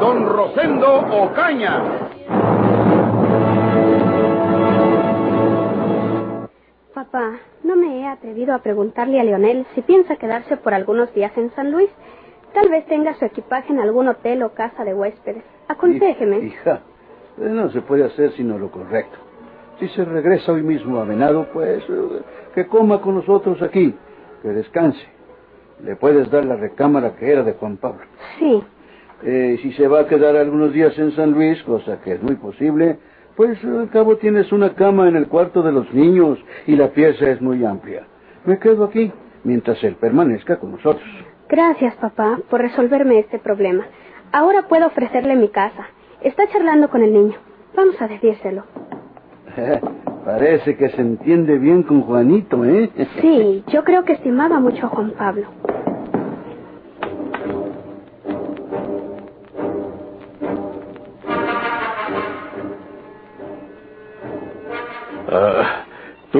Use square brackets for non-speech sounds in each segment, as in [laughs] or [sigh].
don Rosendo Ocaña. Papá, no me he atrevido a preguntarle a Leonel si piensa quedarse por algunos días en San Luis. Tal vez tenga su equipaje en algún hotel o casa de huéspedes. Aconséjeme. Hija, no se puede hacer sino lo correcto. Si se regresa hoy mismo a Venado, pues eh, que coma con nosotros aquí, que descanse. Le puedes dar la recámara que era de Juan Pablo. Sí, eh, si se va a quedar algunos días en San Luis, cosa que es muy posible, pues al cabo tienes una cama en el cuarto de los niños y la pieza es muy amplia. Me quedo aquí mientras él permanezca con nosotros. Gracias, papá, por resolverme este problema. Ahora puedo ofrecerle mi casa. Está charlando con el niño. Vamos a decírselo. [laughs] Parece que se entiende bien con Juanito, ¿eh? Sí, yo creo que estimaba mucho a Juan Pablo.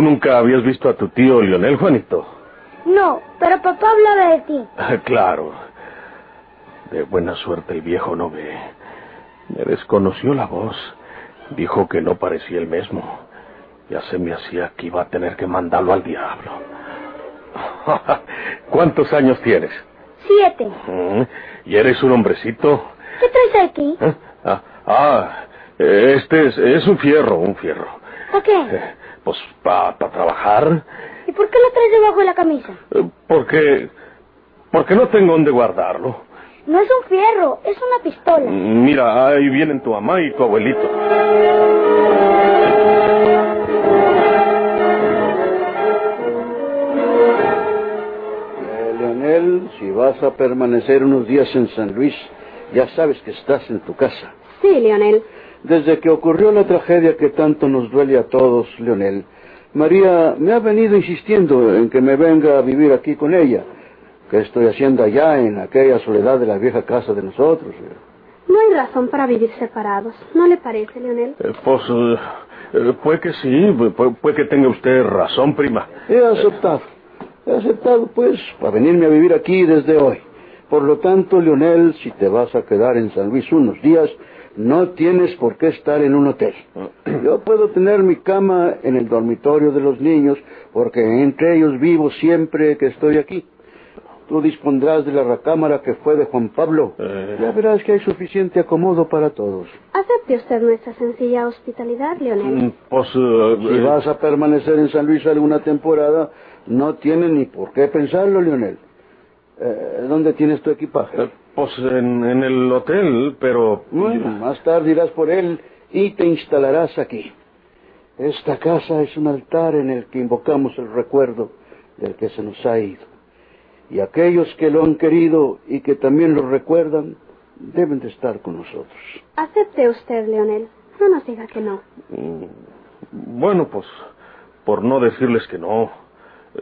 ¿Tú nunca habías visto a tu tío Lionel, Juanito? No, pero papá hablaba de ti. Ah, claro. De buena suerte el viejo no ve. Me desconoció la voz. Dijo que no parecía el mismo. Ya se me hacía que iba a tener que mandarlo al diablo. [laughs] ¿Cuántos años tienes? Siete. Mm, ¿Y eres un hombrecito? ¿Qué traes aquí? ¿Eh? Ah, ah, este es, es un fierro, un fierro. ¿Para qué? Pues para trabajar. ¿Y por qué lo traes debajo de la camisa? Eh, porque. Porque no tengo dónde guardarlo. No es un fierro, es una pistola. Mira, ahí vienen tu mamá y tu abuelito. Eh, Leonel, si vas a permanecer unos días en San Luis, ya sabes que estás en tu casa. Sí, Leonel. Desde que ocurrió la tragedia que tanto nos duele a todos, Leonel, María me ha venido insistiendo en que me venga a vivir aquí con ella. ¿Qué estoy haciendo allá en aquella soledad de la vieja casa de nosotros? No hay razón para vivir separados, ¿no le parece, Leonel? Eh, pues, eh, eh, puede que sí, puede, puede, que tenga usted razón, prima. He aceptado, he aceptado, pues, para venirme a vivir aquí desde hoy. Por lo tanto, Leonel, si te vas a quedar en San Luis unos días, no tienes por qué estar en un hotel. Yo puedo tener mi cama en el dormitorio de los niños, porque entre ellos vivo siempre que estoy aquí. Tú dispondrás de la recámara que fue de Juan Pablo. Eh. Ya verás que hay suficiente acomodo para todos. Acepte usted nuestra sencilla hospitalidad, Leonel. Mm, Pues, eh, Si vas a permanecer en San Luis alguna temporada, no tienes ni por qué pensarlo, Leonel. Eh, ¿Dónde tienes tu equipaje? Pues en, en el hotel, pero... Bueno, más tarde irás por él y te instalarás aquí. Esta casa es un altar en el que invocamos el recuerdo del que se nos ha ido. Y aquellos que lo han querido y que también lo recuerdan deben de estar con nosotros. Acepte usted, Leonel. No nos diga que no. Mm, Bueno, pues, por no decirles que no.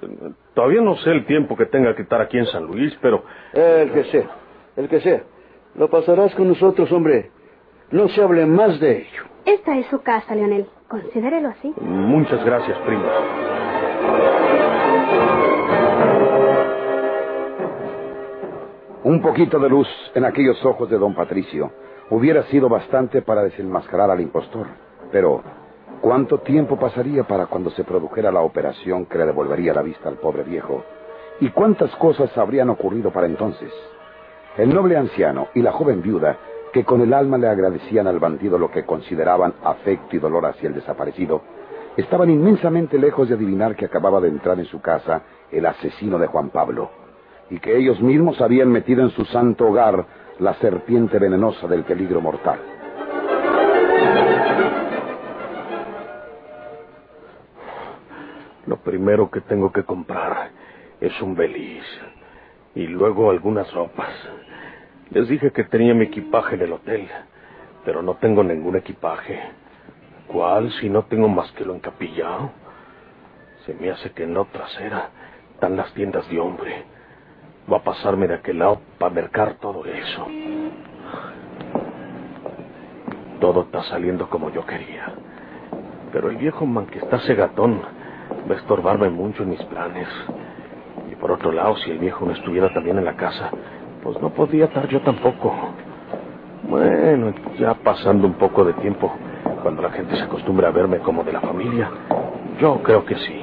Eh, Todavía no sé el tiempo que tenga que estar aquí en San Luis, pero... El que sea, el que sea. Lo pasarás con nosotros, hombre. No se hable más de ello. Esta es su casa, Leonel. Considérelo así. Muchas gracias, prima. Un poquito de luz en aquellos ojos de don Patricio hubiera sido bastante para desenmascarar al impostor. Pero, ¿cuánto tiempo pasaría para cuando se produjera la operación que le devolvería la vista al pobre viejo? ¿Y cuántas cosas habrían ocurrido para entonces? El noble anciano y la joven viuda, que con el alma le agradecían al bandido lo que consideraban afecto y dolor hacia el desaparecido, estaban inmensamente lejos de adivinar que acababa de entrar en su casa el asesino de Juan Pablo y que ellos mismos habían metido en su santo hogar la serpiente venenosa del peligro mortal. Lo primero que tengo que comprar es un beliz y luego algunas ropas. Les dije que tenía mi equipaje en el hotel, Pero no tengo ningún equipaje. ¿Cuál si no tengo más que lo encapillado? Se me hace que en la trasera están las tiendas de hombre. Va a pasarme de aquel lado para mercar todo eso. Todo está saliendo como yo quería. Pero el viejo man que está cegatón va a estorbarme mucho en mis planes. Y por otro lado, si el viejo no estuviera también en la casa, pues no podía estar yo tampoco. Bueno, ya pasando un poco de tiempo, cuando la gente se acostumbra a verme como de la familia, yo creo que sí.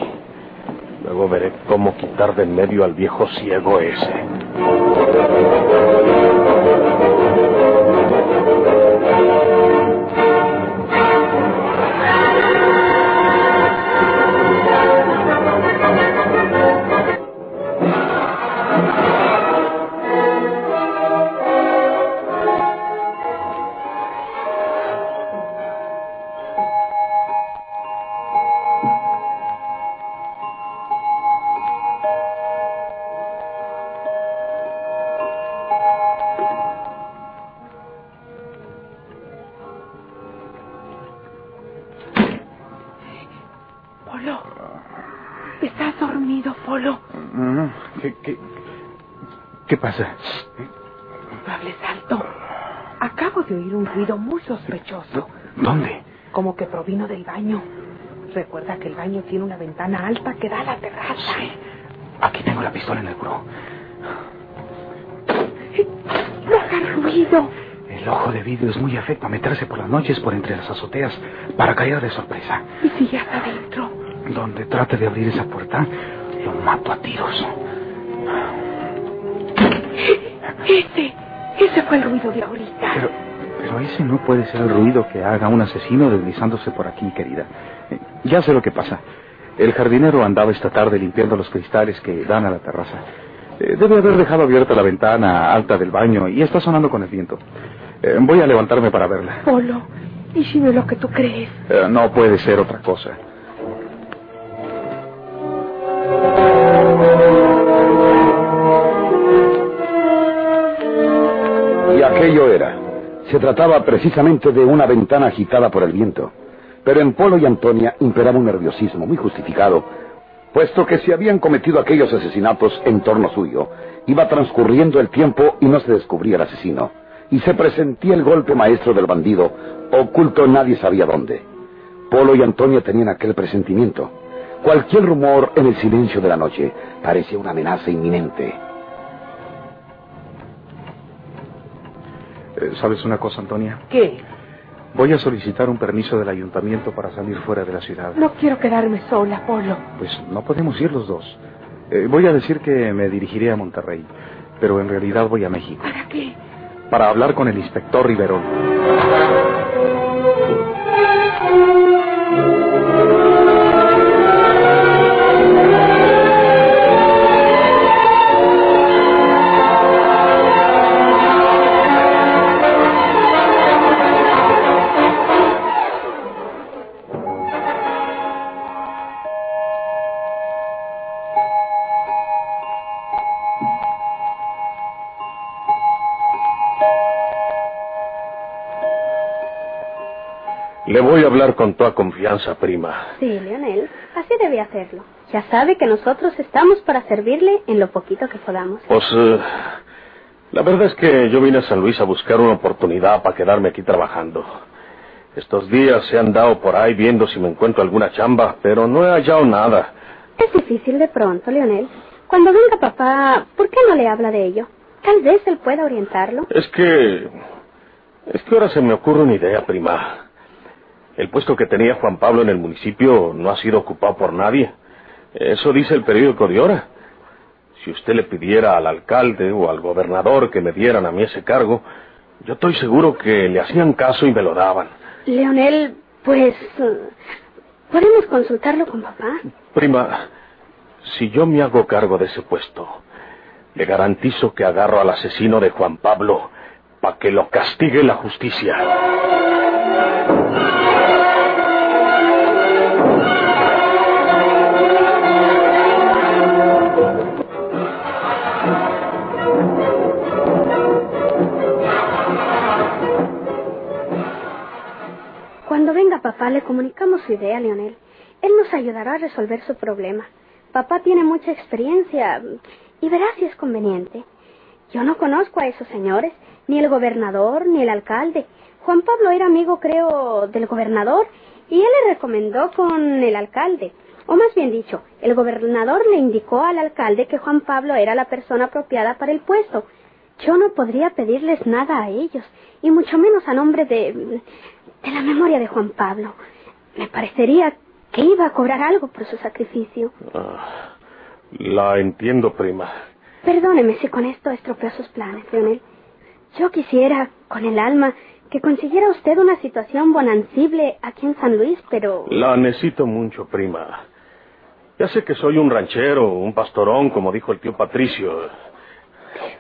Luego veré cómo quitar de en medio al viejo ciego ese. ¿Estás dormido, Polo? Ah, ¿Qué, qué, qué pasa? No hables alto. Acabo de oír un ruido muy sospechoso. ¿Dónde? Como que provino del baño. Recuerda que el baño tiene una ventana alta que da a la terraza. Aquí tengo la pistola en el buró. No hagas ruido. El ojo de vidrio es muy afecto a meterse por las noches por entre las azoteas para caer de sorpresa. ¿Y si ya está adentro? Donde trate de abrir esa puerta, lo mato a tiros. Ese, ese fue el ruido de ahorita. Pero, pero ese no puede ser el ruido que haga un asesino deslizándose por aquí, querida. Eh, Ya sé lo que pasa. El jardinero andaba esta tarde limpiando los cristales que dan a la terraza. Eh, Debe haber dejado abierta la ventana alta del baño y está sonando con el viento. Eh, Voy a levantarme para verla. Polo, ¿y si no es lo que tú crees? No puede ser otra cosa. Aquello era. Se trataba precisamente de una ventana agitada por el viento. Pero en Polo y Antonia imperaba un nerviosismo muy justificado, puesto que se habían cometido aquellos asesinatos en torno suyo, iba transcurriendo el tiempo y no se descubría el asesino. Y se presentía el golpe maestro del bandido, oculto nadie sabía dónde. Polo y Antonia tenían aquel presentimiento. Cualquier rumor en el silencio de la noche parecía una amenaza inminente. ¿Sabes una cosa, Antonia? ¿Qué? Voy a solicitar un permiso del ayuntamiento para salir fuera de la ciudad. No quiero quedarme sola, Polo. Pues no podemos ir los dos. Eh, voy a decir que me dirigiré a Monterrey, pero en realidad voy a México. ¿Para qué? Para hablar con el inspector Riverón. Le voy a hablar con toda confianza, prima. Sí, Leonel, así debe hacerlo. Ya sabe que nosotros estamos para servirle en lo poquito que podamos. Pues eh, la verdad es que yo vine a San Luis a buscar una oportunidad para quedarme aquí trabajando. Estos días se han dado por ahí viendo si me encuentro alguna chamba, pero no he hallado nada. Es difícil de pronto, Leonel. Cuando venga papá, ¿por qué no le habla de ello? Tal vez él pueda orientarlo. Es que... Es que ahora se me ocurre una idea, prima. El puesto que tenía Juan Pablo en el municipio no ha sido ocupado por nadie. Eso dice el periódico de ahora. Si usted le pidiera al alcalde o al gobernador que me dieran a mí ese cargo, yo estoy seguro que le hacían caso y me lo daban. Leonel, pues... ¿Podemos consultarlo con papá? Prima, si yo me hago cargo de ese puesto, le garantizo que agarro al asesino de Juan Pablo para que lo castigue la justicia. Venga papá, le comunicamos su idea, Leonel. Él nos ayudará a resolver su problema. Papá tiene mucha experiencia y verá si es conveniente. Yo no conozco a esos señores, ni el gobernador, ni el alcalde. Juan Pablo era amigo, creo, del gobernador y él le recomendó con el alcalde. O más bien dicho, el gobernador le indicó al alcalde que Juan Pablo era la persona apropiada para el puesto. Yo no podría pedirles nada a ellos, y mucho menos a nombre de... de la memoria de Juan Pablo. Me parecería que iba a cobrar algo por su sacrificio. Ah, la entiendo, prima. Perdóneme si con esto estropeó sus planes, Leonel. Yo quisiera, con el alma, que consiguiera usted una situación bonancible aquí en San Luis, pero... La necesito mucho, prima. Ya sé que soy un ranchero, un pastorón, como dijo el tío Patricio.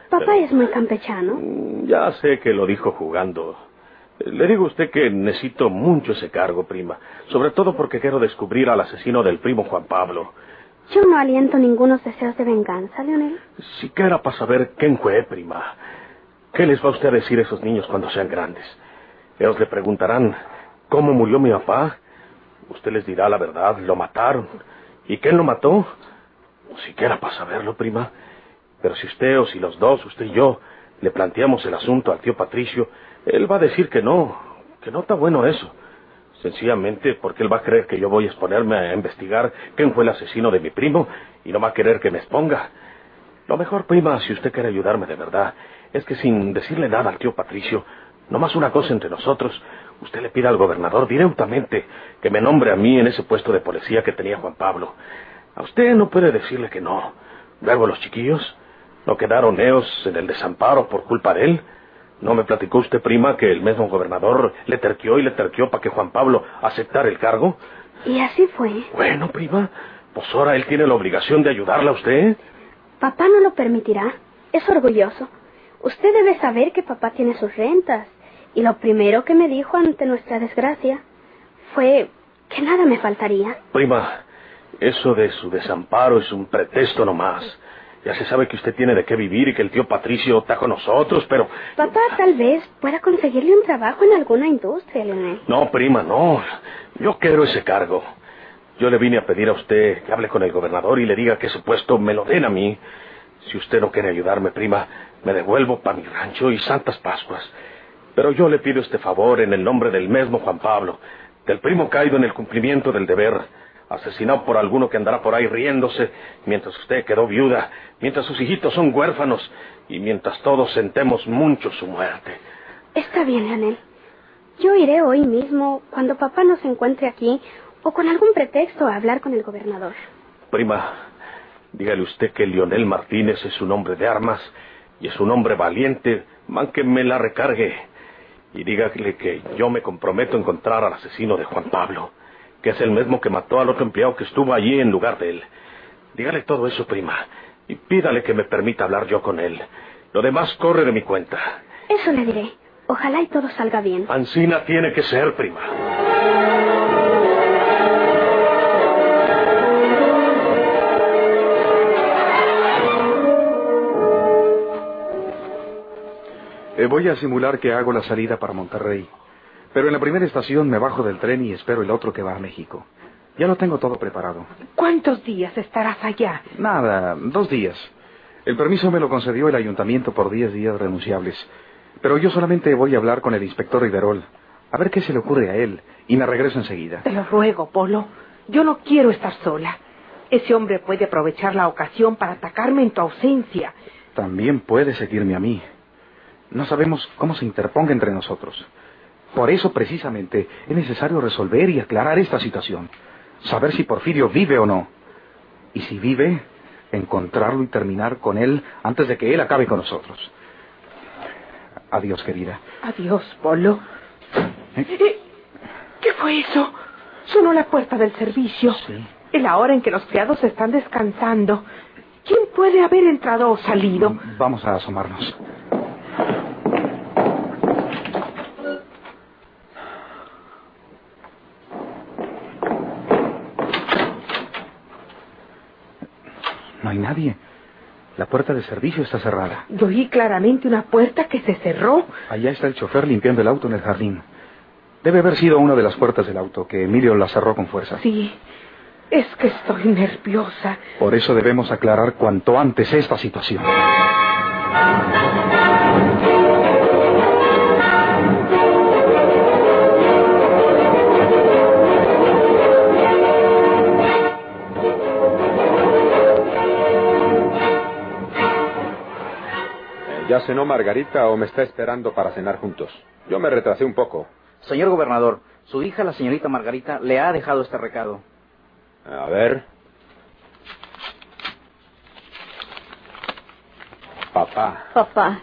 Papá es muy campechano. Mm, Ya sé que lo dijo jugando. Le digo a usted que necesito mucho ese cargo, prima. Sobre todo porque quiero descubrir al asesino del primo Juan Pablo. Yo no aliento ningunos deseos de venganza, Leonel. Siquiera para saber quién fue, prima. ¿Qué les va usted a decir a esos niños cuando sean grandes? Ellos le preguntarán, ¿cómo murió mi papá? Usted les dirá la verdad, lo mataron. ¿Y quién lo mató? Siquiera para saberlo, prima. Pero si usted o si los dos, usted y yo, le planteamos el asunto al tío Patricio, él va a decir que no, que no está bueno eso. Sencillamente porque él va a creer que yo voy a exponerme a investigar quién fue el asesino de mi primo y no va a querer que me exponga. Lo mejor, prima, si usted quiere ayudarme de verdad, es que sin decirle nada al tío Patricio, nomás una cosa entre nosotros, usted le pida al gobernador directamente que me nombre a mí en ese puesto de policía que tenía Juan Pablo. A usted no puede decirle que no. Luego los chiquillos no quedaron neos en el desamparo por culpa de él. ¿No me platicó usted, prima, que el mismo gobernador le terqueó y le terqueó para que Juan Pablo aceptara el cargo? Y así fue. Bueno, prima, pues ahora él tiene la obligación de ayudarla a usted. Papá no lo permitirá. Es orgulloso. Usted debe saber que papá tiene sus rentas. Y lo primero que me dijo ante nuestra desgracia fue que nada me faltaría. Prima, eso de su desamparo es un pretexto nomás. Ya se sabe que usted tiene de qué vivir y que el tío Patricio está con nosotros, pero... Papá tal vez pueda conseguirle un trabajo en alguna industria, Leonel. No, prima, no. Yo quiero ese cargo. Yo le vine a pedir a usted que hable con el gobernador y le diga que ese puesto me lo den a mí. Si usted no quiere ayudarme, prima, me devuelvo para mi rancho y Santas Pascuas. Pero yo le pido este favor en el nombre del mismo Juan Pablo, del primo caído en el cumplimiento del deber, asesinado por alguno que andará por ahí riéndose, mientras usted quedó viuda, mientras sus hijitos son huérfanos y mientras todos sentemos mucho su muerte. Está bien, Leonel. Yo iré hoy mismo, cuando papá no se encuentre aquí, o con algún pretexto a hablar con el gobernador. Prima, dígale usted que Lionel Martínez es un hombre de armas y es un hombre valiente, man que me la recargue. Y dígale que yo me comprometo a encontrar al asesino de Juan Pablo, que es el mismo que mató al otro empleado que estuvo allí en lugar de él. Dígale todo eso, prima, y pídale que me permita hablar yo con él. Lo demás corre de mi cuenta. Eso le diré. Ojalá y todo salga bien. Ancina tiene que ser, prima. Eh, voy a simular que hago la salida para Monterrey. Pero en la primera estación me bajo del tren y espero el otro que va a México. Ya lo tengo todo preparado. ¿Cuántos días estarás allá? Nada, dos días. El permiso me lo concedió el ayuntamiento por diez días renunciables. Pero yo solamente voy a hablar con el inspector Riverol. A ver qué se le ocurre a él. Y me regreso enseguida. Te lo ruego, Polo. Yo no quiero estar sola. Ese hombre puede aprovechar la ocasión para atacarme en tu ausencia. También puede seguirme a mí. No sabemos cómo se interponga entre nosotros. Por eso, precisamente, es necesario resolver y aclarar esta situación. Saber si Porfirio vive o no. Y si vive, encontrarlo y terminar con él antes de que él acabe con nosotros. Adiós, querida. Adiós, Polo. ¿Eh? ¿Qué fue eso? Sonó la puerta del servicio. Sí. Es la hora en que los criados están descansando. ¿Quién puede haber entrado o salido? Vamos a asomarnos. No hay nadie. La puerta de servicio está cerrada. Yo oí claramente una puerta que se cerró. Allá está el chofer limpiando el auto en el jardín. Debe haber sido una de las puertas del auto, que Emilio la cerró con fuerza. Sí, es que estoy nerviosa. Por eso debemos aclarar cuanto antes esta situación. ¿Ya cenó Margarita o me está esperando para cenar juntos? Yo me retrasé un poco. Señor gobernador, su hija, la señorita Margarita, le ha dejado este recado. A ver. Papá. Papá,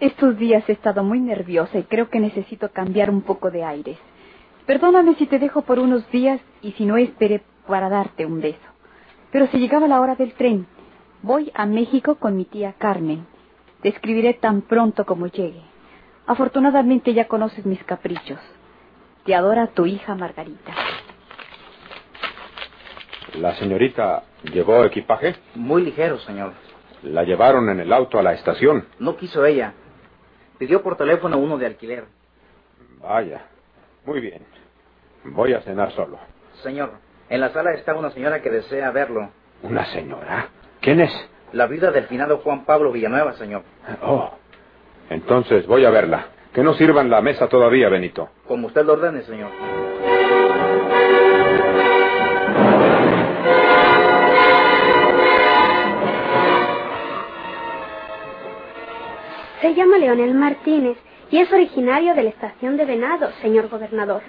estos días he estado muy nerviosa y creo que necesito cambiar un poco de aires. Perdóname si te dejo por unos días y si no esperé para darte un beso. Pero si llegaba la hora del tren, voy a México con mi tía Carmen. Te escribiré tan pronto como llegue. Afortunadamente ya conoces mis caprichos. Te adora tu hija Margarita. ¿La señorita llevó equipaje? Muy ligero, señor. La llevaron en el auto a la estación. No quiso ella. Pidió por teléfono uno de alquiler. Vaya. Muy bien. Voy a cenar solo. Señor, en la sala está una señora que desea verlo. ¿Una señora? ¿Quién es? La viuda del finado Juan Pablo Villanueva, señor. Oh. Entonces voy a verla. Que no sirvan la mesa todavía, Benito. Como usted lo ordene, señor. Se llama Leonel Martínez y es originario de la estación de Venado, señor gobernador.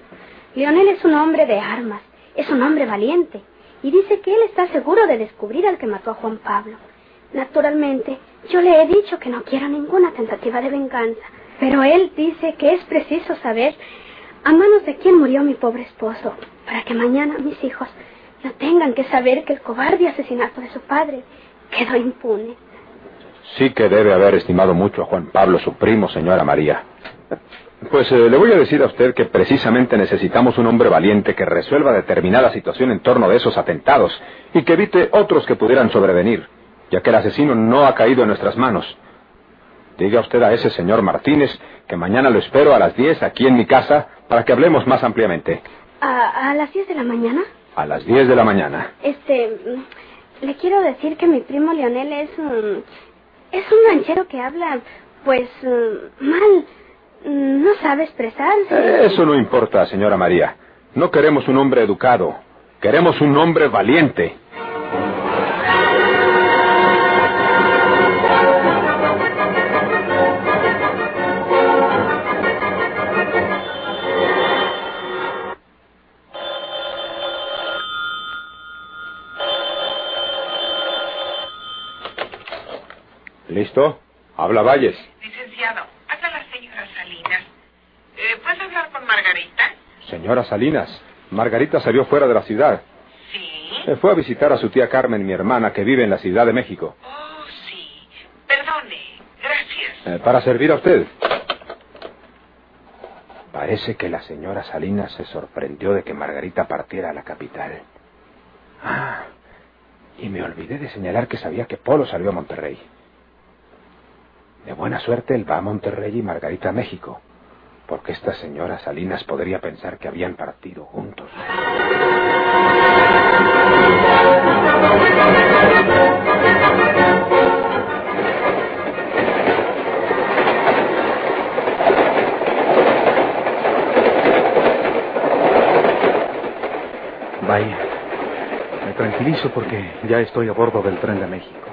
Leonel es un hombre de armas, es un hombre valiente y dice que él está seguro de descubrir al que mató a Juan Pablo. Naturalmente, yo le he dicho que no quiero ninguna tentativa de venganza, pero él dice que es preciso saber a manos de quién murió mi pobre esposo, para que mañana mis hijos no tengan que saber que el cobarde asesinato de su padre quedó impune. Sí que debe haber estimado mucho a Juan Pablo, su primo, señora María. Pues eh, le voy a decir a usted que precisamente necesitamos un hombre valiente que resuelva determinada situación en torno de esos atentados y que evite otros que pudieran sobrevenir, ya que el asesino no ha caído en nuestras manos. Diga usted a ese señor Martínez que mañana lo espero a las 10 aquí en mi casa para que hablemos más ampliamente. ¿A, a las 10 de la mañana? A las 10 de la mañana. Este, mm, le quiero decir que mi primo Leonel es un... Es un ranchero que habla, pues, mm, mal. Mm, No sabe expresarse. Eh, Eso no importa, señora María. No queremos un hombre educado. Queremos un hombre valiente. Habla Valles. Licenciado, habla la señora Salinas. Eh, ¿Puedes hablar con Margarita? Señora Salinas, Margarita salió fuera de la ciudad. Sí. Eh, Fue a visitar a su tía Carmen, mi hermana, que vive en la Ciudad de México. Oh, sí. Perdone. Gracias. Eh, para servir a usted. Parece que la señora Salinas se sorprendió de que Margarita partiera a la capital. Ah, y me olvidé de señalar que sabía que Polo salió a Monterrey. De buena suerte él va a Monterrey y Margarita a México, porque esta señora Salinas podría pensar que habían partido juntos. Vaya, me tranquilizo porque ya estoy a bordo del tren de México.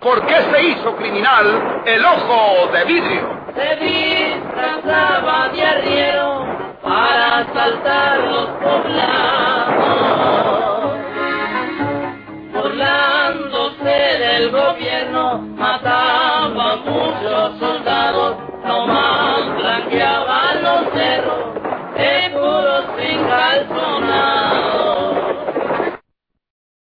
¿Por qué se hizo criminal el ojo de vidrio? se disfrazaba de arriero para asaltar los poblados. Burlándose del gobierno, mataba a muchos soldados, nomás blanqueaba